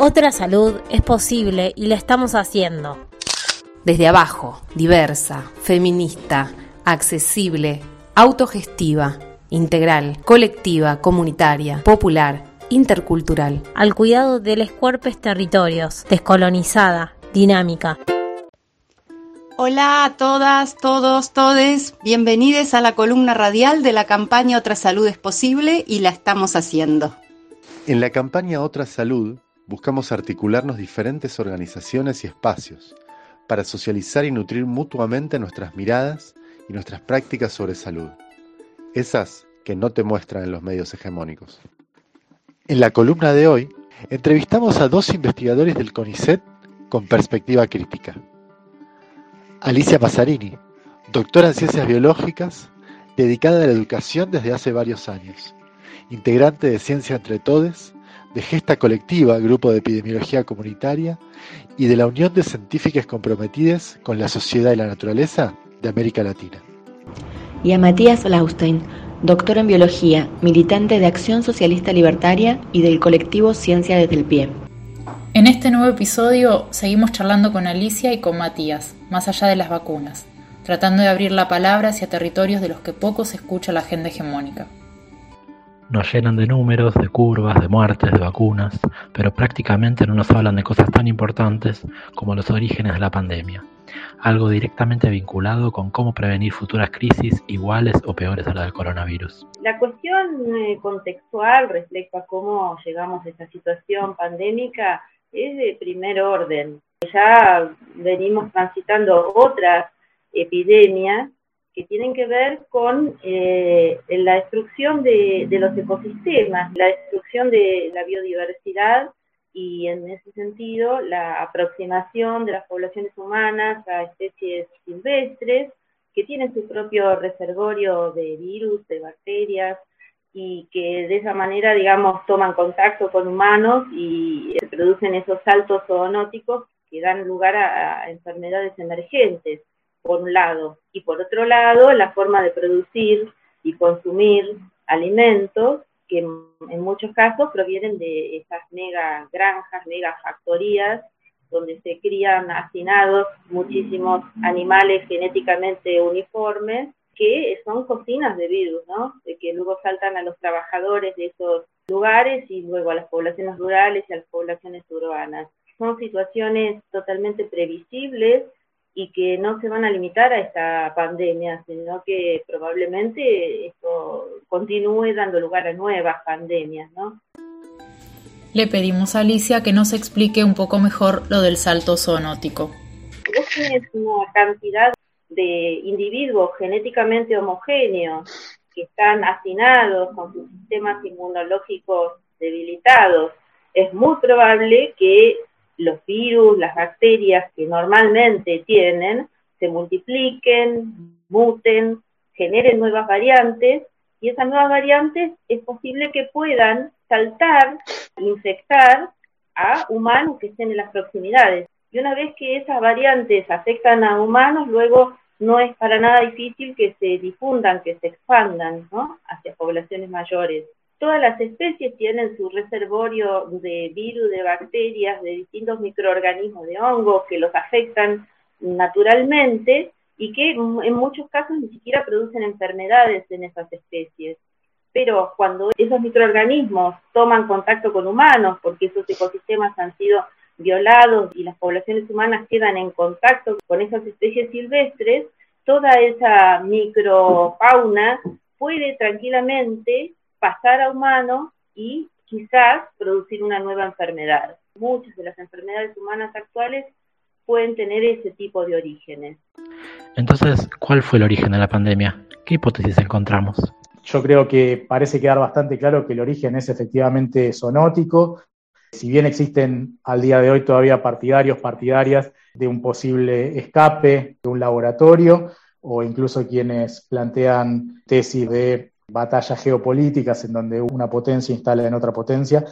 Otra salud es posible y la estamos haciendo. Desde abajo, diversa, feminista, accesible, autogestiva, integral, colectiva, comunitaria, popular, intercultural. Al cuidado de los cuerpos territorios, descolonizada, dinámica. Hola a todas, todos, todes. Bienvenidos a la columna radial de la campaña Otra Salud es Posible y la estamos haciendo. En la campaña Otra Salud buscamos articularnos diferentes organizaciones y espacios para socializar y nutrir mutuamente nuestras miradas y nuestras prácticas sobre salud, esas que no te muestran en los medios hegemónicos. En la columna de hoy, entrevistamos a dos investigadores del CONICET con perspectiva crítica. Alicia Passarini, doctora en ciencias biológicas, dedicada a la educación desde hace varios años, integrante de Ciencia Entre Todes de Gesta Colectiva, Grupo de Epidemiología Comunitaria, y de la Unión de Científicas Comprometidas con la Sociedad y la Naturaleza de América Latina. Y a Matías Laustein, doctor en Biología, militante de Acción Socialista Libertaria y del colectivo Ciencia desde el Pie. En este nuevo episodio seguimos charlando con Alicia y con Matías, más allá de las vacunas, tratando de abrir la palabra hacia territorios de los que poco se escucha la agenda hegemónica nos llenan de números, de curvas, de muertes, de vacunas, pero prácticamente no nos hablan de cosas tan importantes como los orígenes de la pandemia, algo directamente vinculado con cómo prevenir futuras crisis iguales o peores a la del coronavirus. La cuestión eh, contextual respecto a cómo llegamos a esta situación pandémica es de primer orden. Ya venimos transitando otras epidemias que tienen que ver con eh, la destrucción de, los ecosistemas, la destrucción de la biodiversidad y en ese sentido la aproximación de las poblaciones humanas a especies silvestres que tienen su propio reservorio de virus, de bacterias y que de esa manera, digamos, toman contacto con humanos y se producen esos saltos zoonóticos que dan lugar a enfermedades emergentes por un lado, y por otro lado, la forma de producir y consumir alimentos que en muchos casos provienen de esas mega granjas, mega factorías, donde se crían hacinados muchísimos animales genéticamente uniformes, que son cocinas de virus, ¿no? De que luego saltan a los trabajadores de esos lugares y luego a las poblaciones rurales y a las poblaciones urbanas. Son situaciones totalmente previsibles y que no se van a limitar a esta pandemia, sino que probablemente esto continúe dando lugar a nuevas pandemias, ¿no? Le pedimos a Alicia que nos explique un poco mejor lo del salto zoonótico. Vos tienes una cantidad de individuos genéticamente homogéneos que están hacinados con sus sistemas inmunológicos debilitados. Es muy probable que los virus, las bacterias que normalmente tienen, se multipliquen, muten, generen nuevas variantes y esas nuevas variantes es posible que puedan saltar, infectar a humanos que estén en las proximidades. Y una vez que esas variantes afectan a humanos, luego no es para nada difícil que se difundan, que se expandan ¿no? hacia poblaciones mayores. Todas las especies tienen su reservorio de virus, de bacterias, de distintos microorganismos, de hongos que los afectan naturalmente y que en muchos casos ni siquiera producen enfermedades en esas especies. Pero cuando esos microorganismos toman contacto con humanos, porque esos ecosistemas han sido violados y las poblaciones humanas quedan en contacto con esas especies silvestres, toda esa microfauna puede tranquilamente pasar a humano y quizás producir una nueva enfermedad. Muchas de las enfermedades humanas actuales pueden tener ese tipo de orígenes. Entonces, ¿cuál fue el origen de la pandemia? ¿Qué hipótesis encontramos? Yo creo que parece quedar bastante claro que el origen es efectivamente zoonótico. Si bien existen al día de hoy todavía partidarios, partidarias de un posible escape de un laboratorio, o incluso quienes plantean tesis de batallas geopolíticas en donde una potencia instala en otra potencia.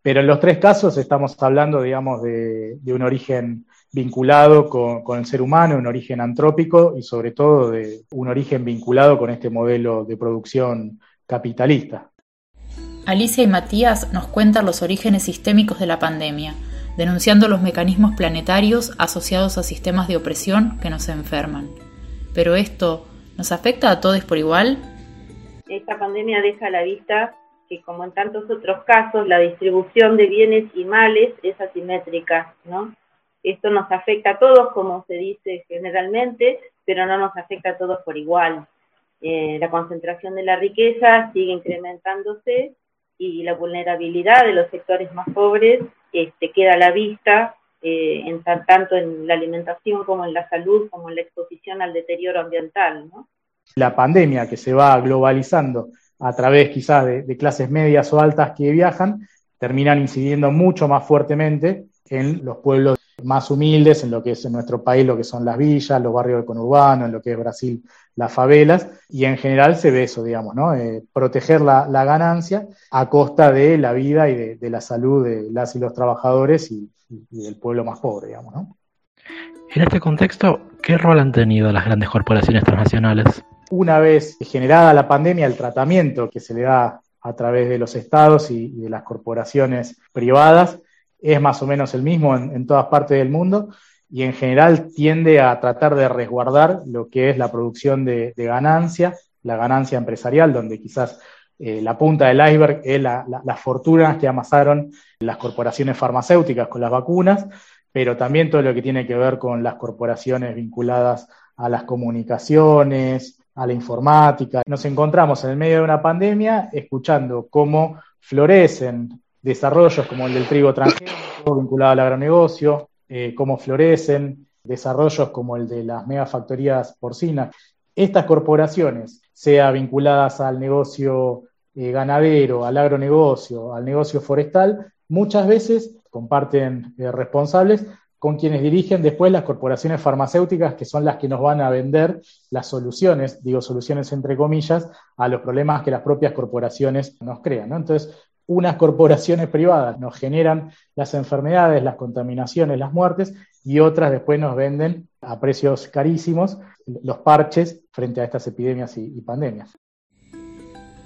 Pero en los tres casos estamos hablando, digamos, de, un origen vinculado con, el ser humano, un origen antrópico y sobre todo de un origen vinculado con este modelo de producción capitalista. Alicia y Matías nos cuentan los orígenes sistémicos de la pandemia, denunciando los mecanismos planetarios asociados a sistemas de opresión que nos enferman. Pero esto, ¿nos afecta a todos por igual? Esta pandemia deja a la vista que, como en tantos otros casos, la distribución de bienes y males es asimétrica, ¿no? Esto nos afecta a todos, como se dice generalmente, pero no nos afecta a todos por igual. Eh, la concentración de la riqueza sigue incrementándose y la vulnerabilidad de los sectores más pobres este, queda a la vista, eh, en, tanto en la alimentación como en la salud, como en la exposición al deterioro ambiental. La pandemia que se va globalizando a través quizás de clases medias o altas que viajan, terminan incidiendo mucho más fuertemente en los pueblos más humildes, en lo que es en nuestro país, lo que son las villas, los barrios del conurbano, en lo que es Brasil, las favelas, y en general se ve eso, digamos, ¿no? Eh, proteger la, ganancia a costa de la vida y de, la salud de las y los trabajadores y, del pueblo más pobre, digamos, ¿no? En este contexto, ¿qué rol han tenido las grandes corporaciones transnacionales? Una vez generada la pandemia, el tratamiento que se le da a través de los estados y de las corporaciones privadas es más o menos el mismo en, todas partes del mundo y en general tiende a tratar de resguardar lo que es la producción de, ganancia, la ganancia empresarial, donde quizás eh, la punta del iceberg es las fortunas que amasaron las corporaciones farmacéuticas con las vacunas, pero también todo lo que tiene que ver con las corporaciones vinculadas a las comunicaciones, a la informática. Nos encontramos en el medio de una pandemia escuchando cómo florecen desarrollos como el del trigo transgénico vinculado al agronegocio, eh, cómo florecen, desarrollos como el de las megafactorías porcinas. Estas corporaciones, sea vinculadas al negocio eh, ganadero, al agronegocio, al negocio forestal, muchas veces comparten eh, responsables con quienes dirigen después las corporaciones farmacéuticas, que son las que nos van a vender las soluciones, digo soluciones entre comillas, a los problemas que las propias corporaciones nos crean. Entonces, unas corporaciones privadas nos generan las enfermedades, las contaminaciones, las muertes, y otras después nos venden a precios carísimos los parches frente a estas epidemias y, pandemias.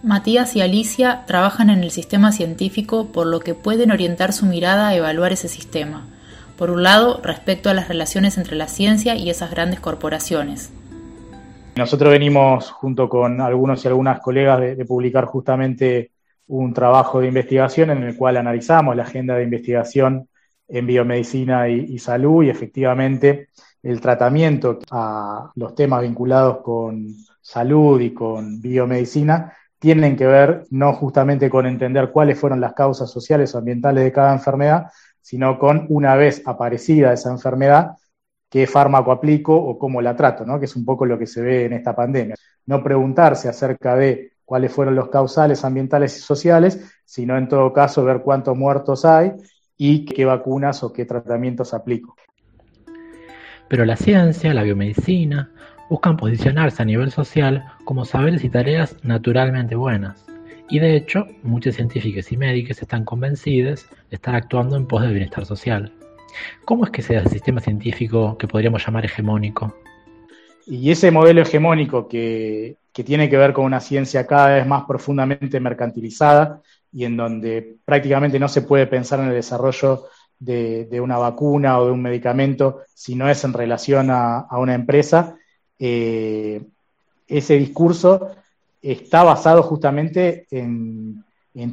Matías y Alicia trabajan en el sistema científico por lo que pueden orientar su mirada a evaluar ese sistema. Por un lado, respecto a las relaciones entre la ciencia y esas grandes corporaciones. Nosotros venimos, junto con algunos y algunas colegas, de publicar justamente un trabajo de investigación en el cual analizamos la agenda de investigación en biomedicina y, salud y efectivamente el tratamiento a los temas vinculados con salud y con biomedicina tienen que ver no justamente con entender cuáles fueron las causas sociales o ambientales de cada enfermedad, sino con una vez aparecida esa enfermedad, qué fármaco aplico o cómo la trato, ¿no? que es un poco lo que se ve en esta pandemia. No preguntarse acerca de cuáles fueron los causales ambientales y sociales, sino en todo caso ver cuántos muertos hay y qué vacunas o qué tratamientos aplico. Pero la ciencia, la biomedicina, buscan posicionarse a nivel social como saberes y tareas naturalmente buenas. Y de hecho, muchos científicos y médicos están convencidos de estar actuando en pos del bienestar social. ¿Cómo es que sea el sistema científico que podríamos llamar hegemónico? Y ese modelo hegemónico que, tiene que ver con una ciencia cada vez más profundamente mercantilizada y en donde prácticamente no se puede pensar en el desarrollo de, una vacuna o de un medicamento si no es en relación a, una empresa, eh, ese discurso está basado justamente en,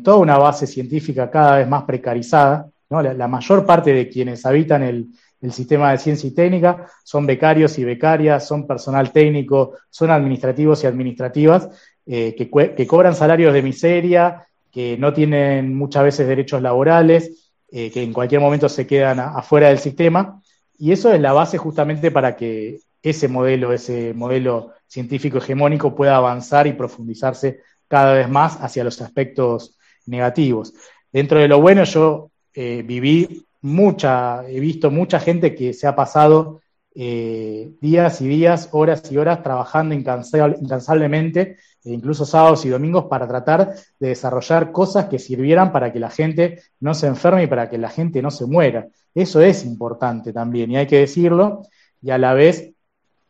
toda una base científica cada vez más precarizada. la mayor parte de quienes habitan el, el sistema de ciencia y técnica, son becarios y becarias, son personal técnico, son administrativos y administrativas, eh, que, cobran salarios de miseria, que no tienen muchas veces derechos laborales, eh, que en cualquier momento se quedan afuera del sistema. Y eso es la base justamente para que ese modelo, ese modelo científico hegemónico pueda avanzar y profundizarse cada vez más hacia los aspectos negativos. Dentro de lo bueno, yo eh, viví mucha, he visto mucha gente que se ha pasado eh, días y días, horas y horas trabajando incansablemente, e incluso sábados y domingos, para tratar de desarrollar cosas que sirvieran para que la gente no se enferme y para que la gente no se muera. Eso es importante también y hay que decirlo, y a la vez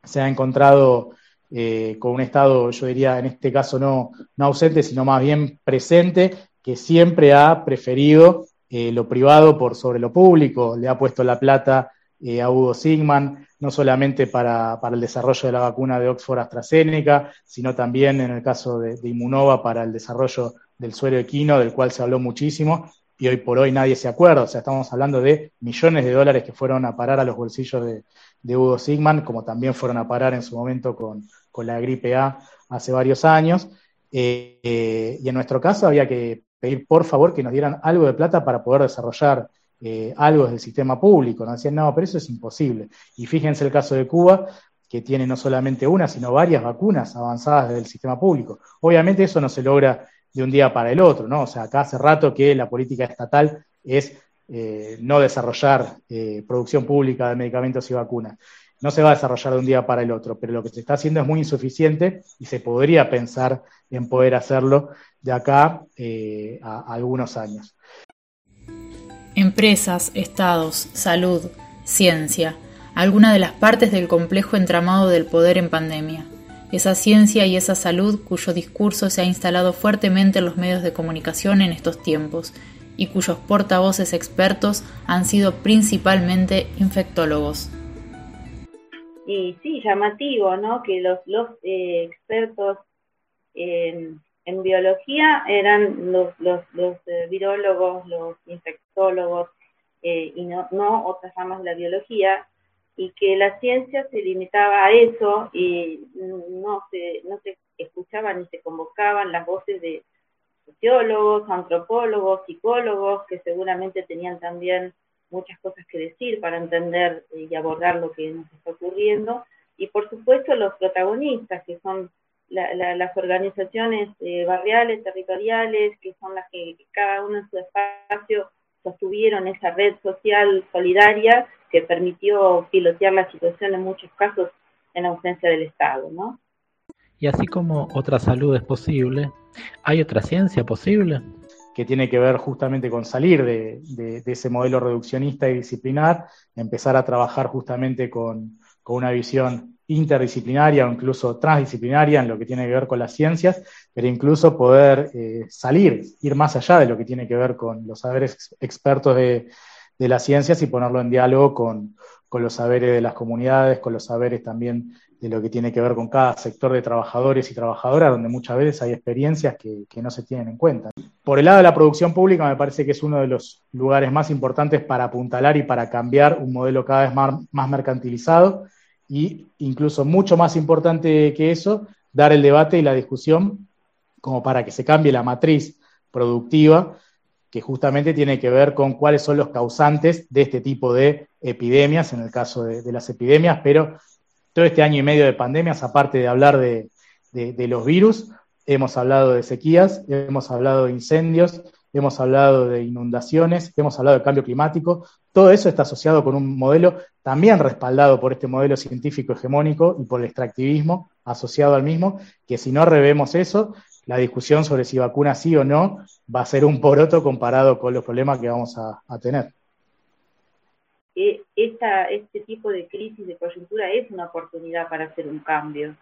se ha encontrado eh, con un Estado, yo diría, en este caso no, ausente, sino más bien presente, que siempre ha preferido eh, lo privado por sobre lo público, le ha puesto la plata eh, a Hugo Sigman, no solamente para, el desarrollo de la vacuna de Oxford AstraZeneca, sino también en el caso de, de Immunova para el desarrollo del suero equino, del cual se habló muchísimo, y hoy por hoy nadie se acuerda, o sea, estamos hablando de millones de dólares que fueron a parar a los bolsillos de, Hugo Sigman, como también fueron a parar en su momento con, la gripe A hace varios años. Eh, y en nuestro caso había que pedir por favor que nos dieran algo de plata para poder desarrollar eh, algo del sistema público. Nos decían, no, pero eso es imposible. Y fíjense el caso de Cuba, que tiene no solamente una, sino varias vacunas avanzadas del sistema público. Obviamente eso no se logra de un día para el otro, ¿no? O sea, acá hace rato que la política estatal es eh, no desarrollar eh, producción pública de medicamentos y vacunas. No se va a desarrollar de un día para el otro, pero lo que se está haciendo es muy insuficiente y se podría pensar en poder hacerlo de acá eh, a, algunos años. Empresas, estados, salud, ciencia, alguna de las partes del complejo entramado del poder en pandemia. Esa ciencia y esa salud cuyo discurso se ha instalado fuertemente en los medios de comunicación en estos tiempos y cuyos portavoces expertos han sido principalmente infectólogos. Y sí, llamativo, ¿no? Que los, los eh, expertos en en biología eran los, los, los eh, virólogos, los infectólogos eh, y no, no otras ramas de la biología, y que la ciencia se limitaba a eso y no se, no se escuchaban ni se convocaban las voces de sociólogos, antropólogos, psicólogos, que seguramente tenían también muchas cosas que decir para entender y abordar lo que nos está ocurriendo, y por supuesto los protagonistas, que son las organizaciones eh, barriales, territoriales, que son las que, cada uno en su espacio sostuvieron esa red social solidaria que permitió pilotear la situación en muchos casos en ausencia del Estado, ¿no? Y así como otra salud es posible, ¿hay otra ciencia posible? que tiene que ver justamente con salir de, ese modelo reduccionista y disciplinar, empezar a trabajar justamente con, con una visión interdisciplinaria o incluso transdisciplinaria en lo que tiene que ver con las ciencias, pero incluso poder eh, salir, ir más allá de lo que tiene que ver con los saberes expertos de, las ciencias y ponerlo en diálogo con, los saberes de las comunidades, con los saberes también de lo que tiene que ver con cada sector de trabajadores y trabajadoras, donde muchas veces hay experiencias que, no se tienen en cuenta. Por el lado de la producción pública, me parece que es uno de los lugares más importantes para apuntalar y para cambiar un modelo cada vez más, más mercantilizado y incluso mucho más importante que eso, dar el debate y la discusión como para que se cambie la matriz productiva, que justamente tiene que ver con cuáles son los causantes de este tipo de epidemias, en el caso de, las epidemias, pero todo este año y medio de pandemias, aparte de hablar de, de los virus, hemos hablado de sequías, hemos hablado de incendios, hemos hablado de inundaciones, hemos hablado de cambio climático, todo eso está asociado con un modelo también respaldado por este modelo científico hegemónico y por el extractivismo asociado al mismo, que si no revemos eso, la discusión sobre si vacuna sí o no va a ser un poroto comparado con los problemas que vamos a, tener. E, esta, este tipo de crisis de coyuntura es una oportunidad para hacer un cambio.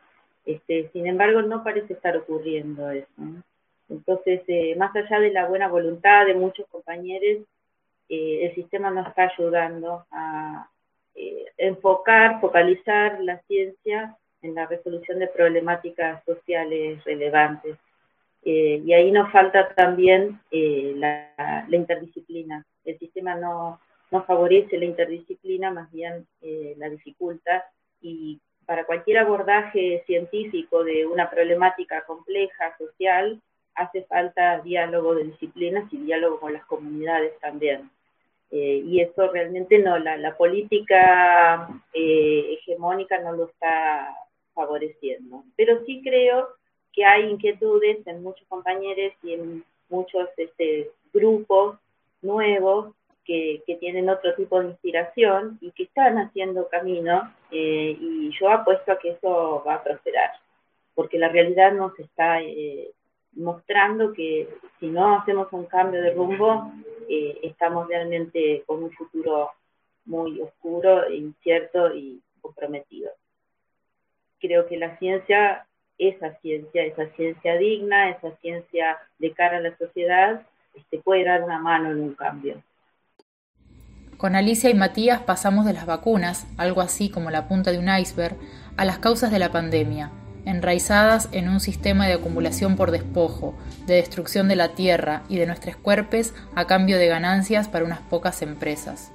Este, sin embargo, no parece estar ocurriendo eso. Entonces, eh, más allá de la buena voluntad de muchos compañeros, eh, el sistema nos está ayudando a eh, enfocar, focalizar la ciencia en la resolución de problemáticas sociales relevantes. Y ahí nos falta también la, interdisciplina. El sistema no, no, favorece la interdisciplina, más bien la dificulta. Y para cualquier abordaje científico de una problemática compleja, social, hace falta diálogo de disciplinas y diálogo con las comunidades también. Eh, y eso realmente no, la, política eh, hegemónica no lo está favoreciendo. Pero sí creo que hay inquietudes en muchos compañeros y en muchos este, grupos nuevos que, tienen otro tipo de inspiración y que están haciendo camino eh, y yo apuesto a que eso va a prosperar, porque la realidad nos está mostrando que si no hacemos un cambio de rumbo, eh, estamos realmente con un futuro muy oscuro, incierto y comprometido. Creo que la ciencia, esa ciencia, esa ciencia digna, esa ciencia de cara a la sociedad, este, puede dar una mano en un cambio. Con Alicia y Matías pasamos de las vacunas, algo así como la punta de un iceberg, a las causas de la pandemia, enraizadas en un sistema de acumulación por despojo, de destrucción de la tierra y de nuestros cuerpos a cambio de ganancias para unas pocas empresas.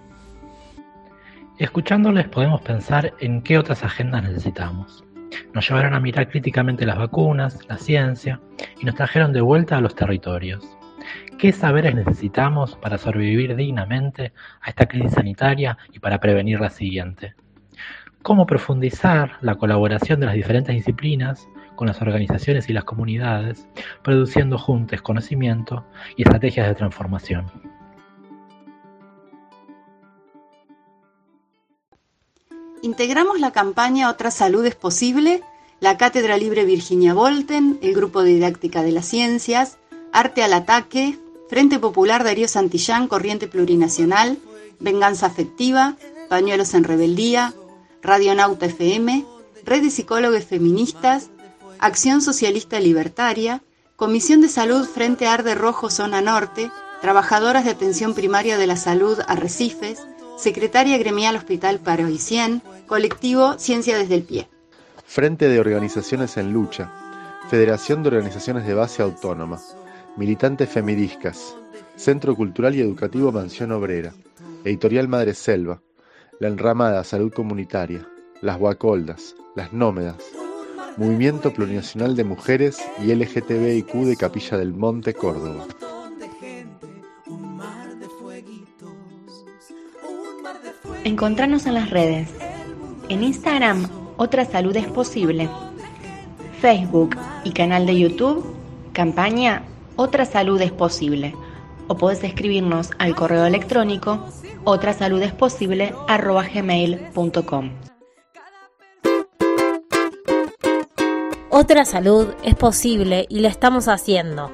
Escuchándoles podemos pensar en qué otras agendas necesitamos. Nos llevaron a mirar críticamente las vacunas, la ciencia y nos trajeron de vuelta a los territorios. ¿Qué saberes necesitamos para sobrevivir dignamente a esta crisis sanitaria y para prevenir la siguiente? ¿Cómo profundizar la colaboración de las diferentes disciplinas con las organizaciones y las comunidades, produciendo juntos conocimiento y estrategias de transformación? Integramos la campaña Otra Salud es Posible, la Cátedra Libre Virginia Volten, el Grupo de Didáctica de las Ciencias, Arte al Ataque, Frente Popular Darío Santillán, Corriente Plurinacional, Venganza Afectiva, Pañuelos en Rebeldía, Radionauta FM, Red de Psicólogos Feministas, Acción Socialista Libertaria, Comisión de Salud Frente Arde Rojo Zona Norte, Trabajadoras de Atención Primaria de la Salud Arrecifes, Secretaria Gremial Hospital Paroicien, Colectivo Ciencia desde el Pie. Frente de Organizaciones en Lucha, Federación de Organizaciones de Base Autónoma, Militantes Femidiscas, Centro Cultural y Educativo Mansión Obrera, Editorial Madre Selva, La Enramada Salud Comunitaria, Las Guacoldas, Las Nómedas, Movimiento Plurinacional de Mujeres y LGTBIQ de Capilla del Monte, Córdoba. Encontrarnos en las redes. En Instagram, Otra Salud es Posible. Facebook y canal de YouTube, campaña Otra Salud es Posible. O podés escribirnos al correo electrónico otrasaludesposible.com. Otra salud es posible y la estamos haciendo.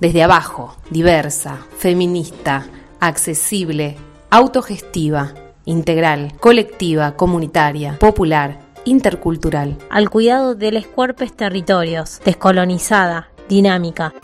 Desde abajo, diversa, feminista, accesible, autogestiva integral, colectiva, comunitaria, popular, intercultural. Al cuidado de los cuerpos territorios, descolonizada, dinámica.